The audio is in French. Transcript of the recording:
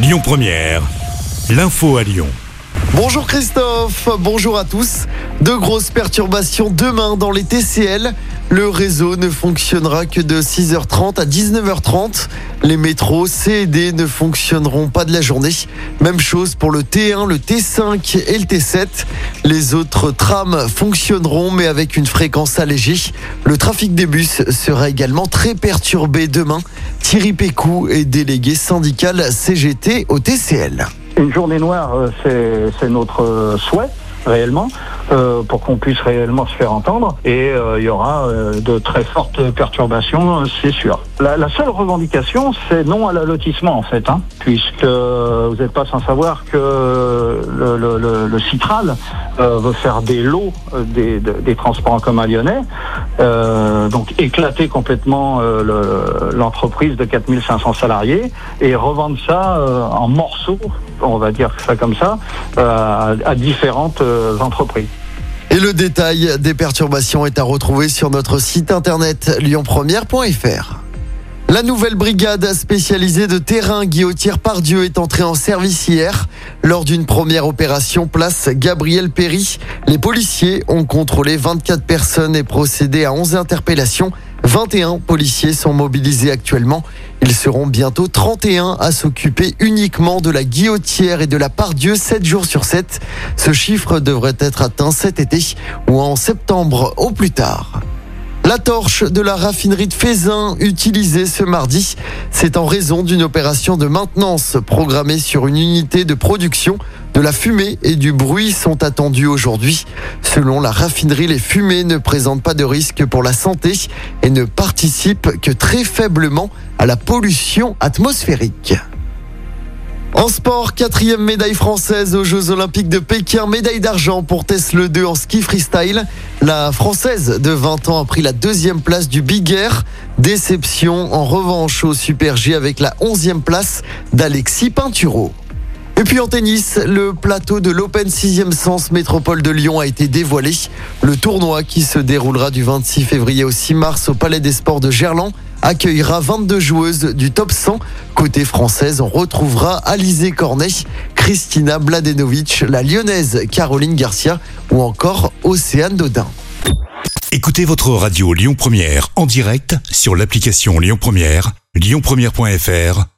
Lyon Première, l'info à Lyon. Bonjour Christophe, bonjour à tous. De grosses perturbations demain dans les TCL. Le réseau ne fonctionnera que de 6h30 à 19h30. Les métros C et D ne fonctionneront pas de la journée. Même chose pour le T1, le T5 et le T7. Les autres trams fonctionneront mais avec une fréquence allégée. Le trafic des bus sera également très perturbé demain. Thierry Pécou est délégué syndical CGT au TCL. Une journée noire, euh, c'est notre euh, souhait réellement, euh, pour qu'on puisse réellement se faire entendre. Et il y aura de très fortes perturbations, c'est sûr. La, seule revendication, c'est non à l'allotissement en fait, hein, puisque vous n'êtes pas sans savoir que le, Citral veut faire des lots des, de- des transports en commun lyonnais, euh, donc éclater complètement euh, le- l'entreprise de 4500 salariés et revendre ça euh, en morceaux, on va dire ça comme ça, euh, à, à différentes euh, entreprises. Et le détail des perturbations est à retrouver sur notre site internet lyonpremière.fr. La nouvelle brigade spécialisée de terrain Guillotière Pardieu est entrée en service hier. Lors d'une première opération place Gabriel Péry, les policiers ont contrôlé 24 personnes et procédé à 11 interpellations. 21 policiers sont mobilisés actuellement. Ils seront bientôt 31 à s'occuper uniquement de la guillotière et de la Pardieu 7 jours sur 7. Ce chiffre devrait être atteint cet été ou en septembre au plus tard. La torche de la raffinerie de Fézin utilisée ce mardi, c'est en raison d'une opération de maintenance programmée sur une unité de production. De la fumée et du bruit sont attendus aujourd'hui. Selon la raffinerie, les fumées ne présentent pas de risque pour la santé et ne participent que très faiblement à la pollution atmosphérique. En sport, quatrième médaille française aux Jeux Olympiques de Pékin, médaille d'argent pour Tesla 2 en ski freestyle. La française de 20 ans a pris la deuxième place du Big Air. Déception en revanche au Super G avec la onzième place d'Alexis Pinturo. Et puis en tennis, le plateau de l'Open 6e Sens Métropole de Lyon a été dévoilé. Le tournoi qui se déroulera du 26 février au 6 mars au Palais des Sports de Gerland accueillera 22 joueuses du top 100. Côté française, on retrouvera Alizé Cornet, Christina Mladenovic, la lyonnaise Caroline Garcia ou encore Océane Dodin. Écoutez votre radio Lyon Première en direct sur l'application Lyon Première, lyonpremière.fr